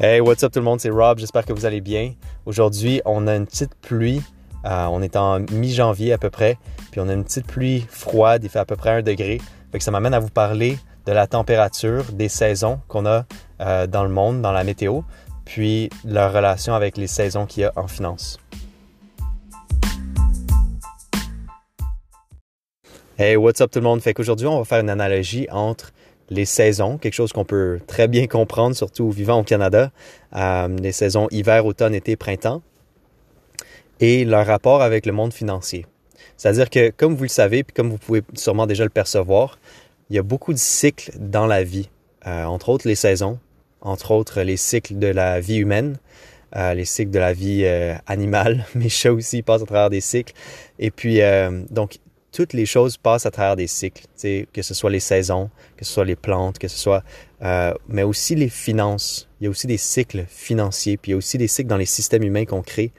Hey, what's up tout le monde, c'est Rob, j'espère que vous allez bien. Aujourd'hui, on a une petite pluie, euh, on est en mi-janvier à peu près, puis on a une petite pluie froide, il fait à peu près un degré. Fait que ça m'amène à vous parler de la température, des saisons qu'on a euh, dans le monde, dans la météo, puis leur relation avec les saisons qu'il y a en finance. Hey, what's up tout le monde? Fait qu'aujourd'hui, on va faire une analogie entre les saisons, quelque chose qu'on peut très bien comprendre, surtout vivant au Canada, euh, les saisons hiver, automne, été, printemps, et leur rapport avec le monde financier. C'est-à-dire que, comme vous le savez, puis comme vous pouvez sûrement déjà le percevoir, il y a beaucoup de cycles dans la vie, euh, entre autres les saisons, entre autres les cycles de la vie humaine, euh, les cycles de la vie animale, mes chats aussi passent à travers des cycles. Et puis, donc, toutes les choses passent à travers des cycles, que ce soit les saisons, que ce soit les plantes, que ce soit, euh, mais aussi les finances. Il y a aussi des cycles financiers, puis il y a aussi des cycles dans les systèmes humains qu'on crée.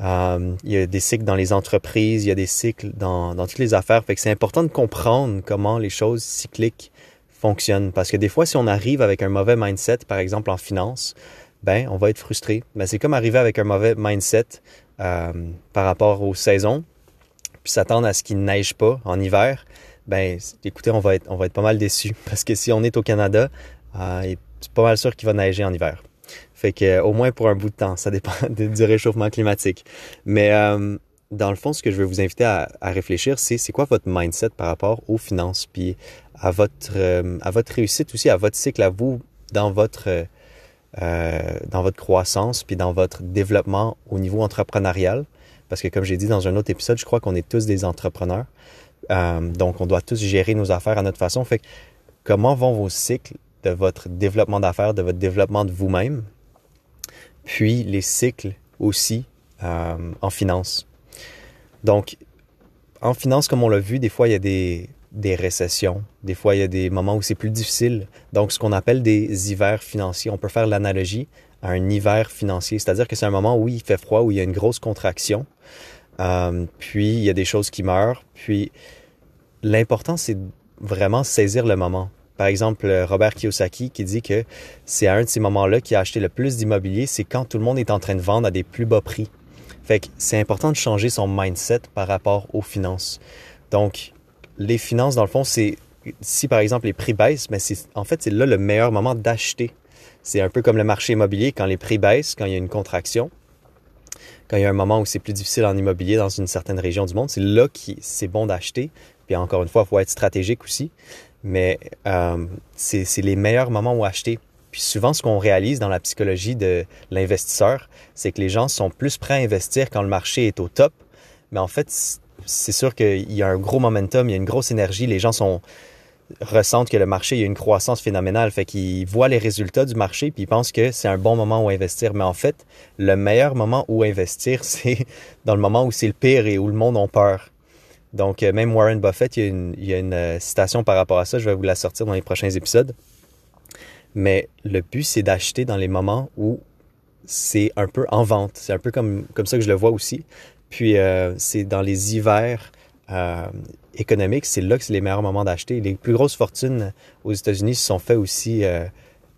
Euh, il y a des cycles dans les entreprises, il y a des cycles dans, dans toutes les affaires. Fait que c'est important de comprendre comment les choses cycliques fonctionnent. Parce que des fois, si on arrive avec un mauvais mindset, par exemple en finance, ben, on va être frustré. Mais c'est comme arriver avec un mauvais mindset euh, par rapport aux saisons puis s'attendre à ce qu'il ne neige pas en hiver, ben écoutez, on va être, on va être pas mal déçus. Parce que si on est au Canada, euh, c'est pas mal sûr qu'il va neiger en hiver. Fait que euh, au moins pour un bout de temps, ça dépend du réchauffement climatique. Mais euh, dans le fond, ce que je veux vous inviter à, réfléchir, c'est c'est quoi votre mindset par rapport aux finances, puis à votre à votre réussite aussi, à votre cycle à vous dans votre dans votre croissance, puis dans votre développement au niveau entrepreneurial. Parce que comme j'ai dit dans un autre épisode, je crois qu'on est tous des entrepreneurs. Euh, donc, on doit tous gérer nos affaires à notre façon. Fait comment vont vos cycles de votre développement d'affaires, de votre développement de vous-même, puis les cycles aussi euh, en finance? Donc, en finance, comme on l'a vu, des fois, il y a des, des récessions. Des fois, il y a des moments où c'est plus difficile. Donc, ce qu'on appelle des hivers financiers. On peut faire l'analogie un hiver financier. C'est-à-dire que c'est un moment où il fait froid, où il y a une grosse contraction, euh, puis il y a des choses qui meurent. Puis l'important, c'est vraiment saisir le moment. Par exemple, Robert Kiyosaki qui dit que c'est un de ces moments-là qu'il a acheté le plus d'immobilier, c'est quand tout le monde est en train de vendre à des plus bas prix. Fait que c'est important de changer son mindset par rapport aux finances. Donc, les finances, dans le fond, c'est si par exemple les prix baissent, mais c'est en fait c'est là le meilleur moment d'acheter c'est un peu comme le marché immobilier, quand les prix baissent, quand il y a une contraction, quand il y a un moment où c'est plus difficile en immobilier dans une certaine région du monde, c'est là que c'est bon d'acheter. Puis encore une fois, il faut être stratégique aussi. Mais euh, c'est les meilleurs moments où acheter. Puis souvent, ce qu'on réalise dans la psychologie de l'investisseur, c'est que les gens sont plus prêts à investir quand le marché est au top. Mais en fait, c'est sûr qu'il y a un gros momentum, il y a une grosse énergie. Les gens sont, ressentent que le marché, il y a une croissance phénoménale. Fait qu'ils voient les résultats du marché puis ils pensent que c'est un bon moment où investir. Mais en fait, le meilleur moment où investir, c'est dans le moment où c'est le pire et où le monde a peur. Donc, euh, même Warren Buffett, il y, a une, euh, citation par rapport à ça. Je vais vous la sortir dans les prochains épisodes. Mais le but, c'est d'acheter dans les moments où c'est un peu en vente. C'est un peu comme, comme ça que je le vois aussi. Puis, euh, c'est dans les hivers économique, c'est là que c'est les meilleurs moments d'acheter. Les plus grosses fortunes aux États-Unis se sont faites aussi euh,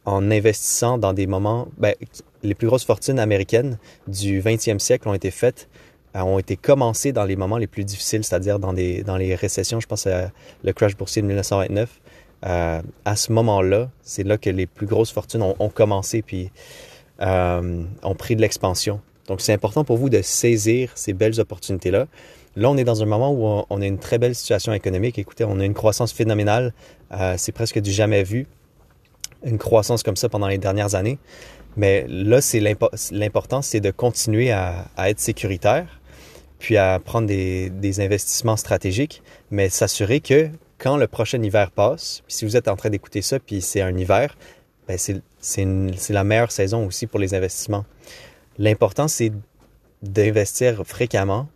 en investissant dans des moments. Ben, les plus grosses fortunes américaines du 20e siècle ont été faites, euh, ont été commencées dans les moments les plus difficiles, c'est-à-dire dans, des, dans les récessions. Je pense à le crash boursier de 1929. Euh, à ce moment-là, c'est là que les plus grosses fortunes ont, ont commencé puis ont pris de l'expansion. Donc, c'est important pour vous de saisir ces belles opportunités-là. Là, on est dans un moment où on a une très belle situation économique. Écoutez, on a une croissance phénoménale. Euh, c'est presque du jamais vu. Une croissance comme ça pendant les dernières années. Mais là, c'est l'important, c'est de continuer à, être sécuritaire, puis à prendre des, investissements stratégiques, mais s'assurer que quand le prochain hiver passe, puis si vous êtes en train d'écouter ça, puis c'est un hiver, ben c'est la meilleure saison aussi pour les investissements. L'important, c'est d'investir fréquemment,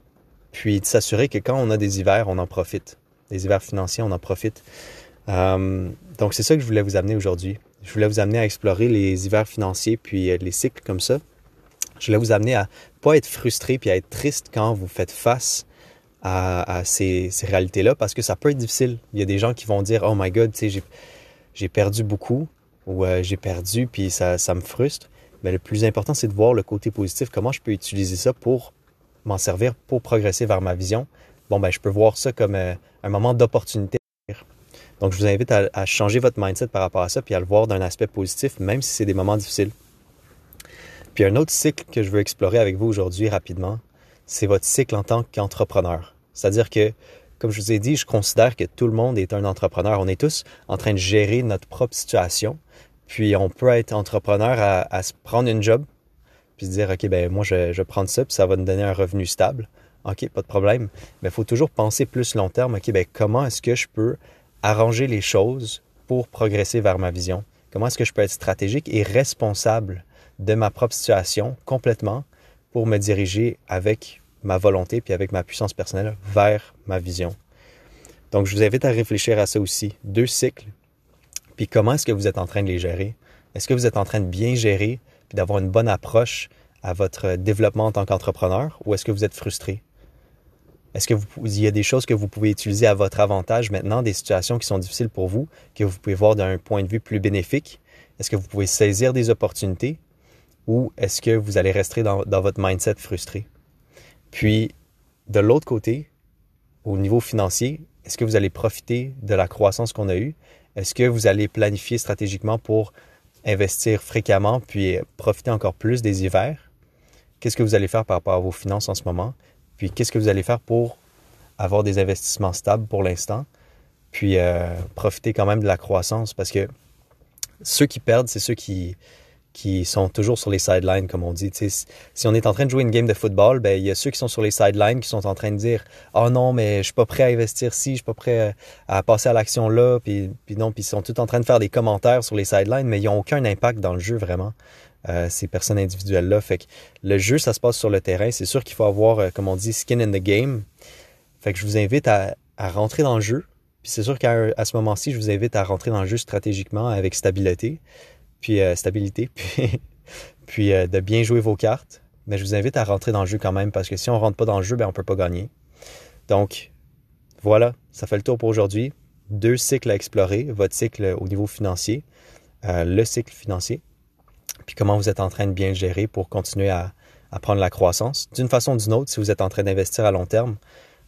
puis de s'assurer que quand on a des hivers, on en profite. Des hivers financiers, on en profite. Euh, donc, c'est ça que je voulais vous amener aujourd'hui. Je voulais vous amener à explorer les hivers financiers, puis euh, les cycles comme ça. Je voulais vous amener à pas être frustré puis à être triste quand vous faites face à, ces, réalités-là, parce que ça peut être difficile. Il y a des gens qui vont dire, oh my God, j'ai perdu beaucoup, ou euh, j'ai perdu, puis ça, ça me frustre. Mais le plus important, c'est de voir le côté positif, comment je peux utiliser ça pour m'en servir, pour progresser vers ma vision? Bon, ben, je peux voir ça comme euh, un moment d'opportunité. Donc, je vous invite à, à, changer votre mindset par rapport à ça, puis à le voir d'un aspect positif, même si c'est des moments difficiles. Puis un autre cycle que je veux explorer avec vous aujourd'hui rapidement, c'est votre cycle en tant qu'entrepreneur. C'est-à-dire que, comme je vous ai dit, je considère que tout le monde est un entrepreneur. On est tous en train de gérer notre propre situation. Puis on peut être entrepreneur à, se prendre une job, puis se dire, OK, ben moi, je, je vais prendre ça, puis ça va me donner un revenu stable. OK, pas de problème. Mais il faut toujours penser plus long terme. OK, ben comment est-ce que je peux arranger les choses pour progresser vers ma vision? Comment est-ce que je peux être stratégique et responsable de ma propre situation complètement pour me diriger avec ma volonté puis avec ma puissance personnelle vers ma vision? Donc, je vous invite à réfléchir à ça aussi. Deux cycles. Puis comment est-ce que vous êtes en train de les gérer? Est-ce que vous êtes en train de bien gérer puis d'avoir une bonne approche à votre développement en tant qu'entrepreneur ou est-ce que vous êtes frustré? Est-ce que vous, y a des choses que vous pouvez utiliser à votre avantage maintenant, des situations qui sont difficiles pour vous, que vous pouvez voir d'un point de vue plus bénéfique? Est-ce que vous pouvez saisir des opportunités ou est-ce que vous allez rester dans, votre mindset frustré? Puis, de l'autre côté, au niveau financier, est-ce que vous allez profiter de la croissance qu'on a eue? Est-ce que vous allez planifier stratégiquement pour investir fréquemment puis profiter encore plus des hivers? Qu'est-ce que vous allez faire par rapport à vos finances en ce moment? Puis qu'est-ce que vous allez faire pour avoir des investissements stables pour l'instant? Puis euh, profiter quand même de la croissance parce que ceux qui perdent, c'est ceux qui, qui sont toujours sur les sidelines, comme on dit. si on est en train de jouer une game de football, ben il y a ceux qui sont sur les sidelines qui sont en train de dire Oh non, mais je suis pas prêt à investir ci, je suis pas prêt à, passer à l'action là, puis, non, puis ils sont tous en train de faire des commentaires sur les sidelines, mais ils n'ont aucun impact dans le jeu vraiment. Euh, ces personnes individuelles-là. Fait que le jeu, ça se passe sur le terrain. C'est sûr qu'il faut avoir, euh, comme on dit, skin in the game. Fait que je vous invite à rentrer dans le jeu. Puis c'est sûr qu'à ce moment-ci, je vous invite à rentrer dans le jeu stratégiquement avec stabilité puis euh, stabilité, puis, euh, de bien jouer vos cartes. Mais je vous invite à rentrer dans le jeu quand même, parce que si on rentre pas dans le jeu, ben, on peut pas gagner. Donc, voilà, ça fait le tour pour aujourd'hui. Deux cycles à explorer, votre cycle au niveau financier, euh, le cycle financier, puis comment vous êtes en train de bien le gérer pour continuer à, à prendre la croissance. D'une façon ou d'une autre, si vous êtes en train d'investir à long terme,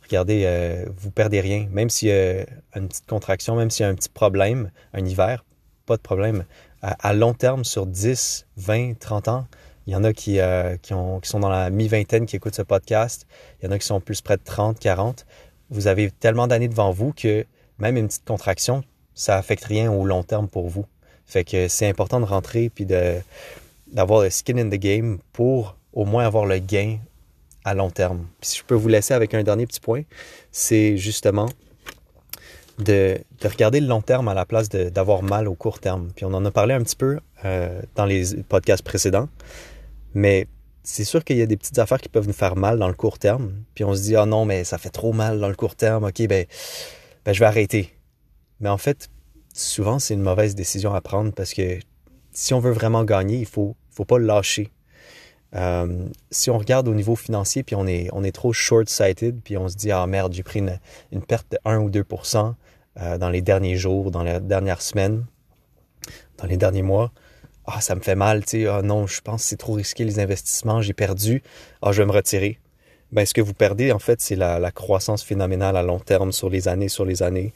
regardez, euh, vous perdez rien. Même s'il y a une petite contraction, même s'il y a un petit problème, un hiver, pas de problème à, long terme, sur 10, 20, 30 ans, il y en a qui, euh, qui, ont, qui sont dans la mi-vingtaine qui écoutent ce podcast. Il y en a qui sont plus près de 30, 40. Vous avez tellement d'années devant vous que même une petite contraction, ça affecte rien au long terme pour vous. Fait que c'est important de rentrer puis d'avoir le skin in the game pour au moins avoir le gain à long terme. Si je peux vous laisser avec un dernier petit point, c'est justement de, regarder le long terme à la place d'avoir mal au court terme. Puis on en a parlé un petit peu euh, dans les podcasts précédents, mais c'est sûr qu'il y a des petites affaires qui peuvent nous faire mal dans le court terme. Puis on se dit, ah oh non, mais ça fait trop mal dans le court terme, ok, ben, ben je vais arrêter. Mais en fait, souvent, c'est une mauvaise décision à prendre parce que si on veut vraiment gagner, il faut, faut pas lâcher. Euh, si on regarde au niveau financier, puis on est, on est trop short-sighted, puis on se dit, ah merde, j'ai pris une, une, perte de 1 ou 2% euh, dans les derniers jours, dans les dernières semaines, dans les derniers mois. Ah, ça me fait mal, tu sais, ah non, je pense que c'est trop risqué les investissements, j'ai perdu, ah, je vais me retirer. Ben, ce que vous perdez, en fait, c'est la, la croissance phénoménale à long terme sur les années, sur les années.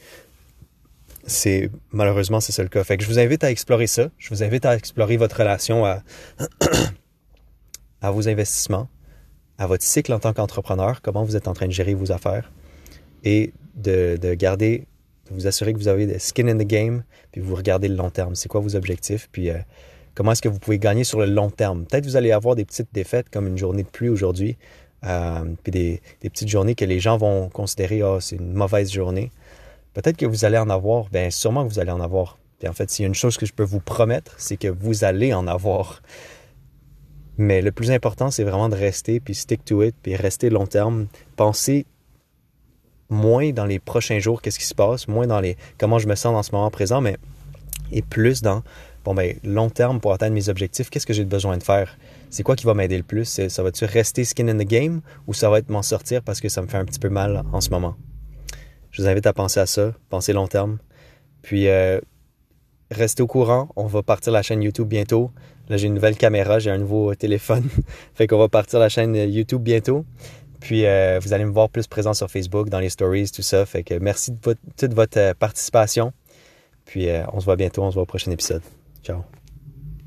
C'est malheureusement c'est ça le cas. Fait que je vous invite à explorer ça. Je vous invite à explorer votre relation à à vos investissements, à votre cycle en tant qu'entrepreneur, comment vous êtes en train de gérer vos affaires et de, garder, de vous assurer que vous avez des skin in the game, puis vous regardez le long terme. C'est quoi vos objectifs, puis euh, comment est-ce que vous pouvez gagner sur le long terme? Peut-être vous allez avoir des petites défaites comme une journée de pluie aujourd'hui, euh, puis des, petites journées que les gens vont considérer, ah, c'est une mauvaise journée. Peut-être que vous allez en avoir, bien sûrement que vous allez en avoir. Puis en fait, s'il y a une chose que je peux vous promettre, c'est que vous allez en avoir. Mais le plus important, c'est vraiment de rester, puis stick to it, puis rester long terme. Penser moins dans les prochains jours, qu'est-ce qui se passe, moins dans les comment je me sens dans ce moment présent, mais et plus dans bon ben long terme pour atteindre mes objectifs, qu'est-ce que j'ai besoin de faire? C'est quoi qui va m'aider le plus? Ça va-tu rester skin in the game ou ça va être m'en sortir parce que ça me fait un petit peu mal en ce moment? Je vous invite à penser à ça, penser long terme. Puis euh, restez au courant. On va partir la chaîne YouTube bientôt. Là, j'ai une nouvelle caméra, j'ai un nouveau téléphone. fait qu'on va partir la chaîne YouTube bientôt. Puis euh, vous allez me voir plus présent sur Facebook, dans les stories, tout ça. Fait que merci de toute votre participation. Puis on se voit bientôt, on se voit au prochain épisode. Ciao.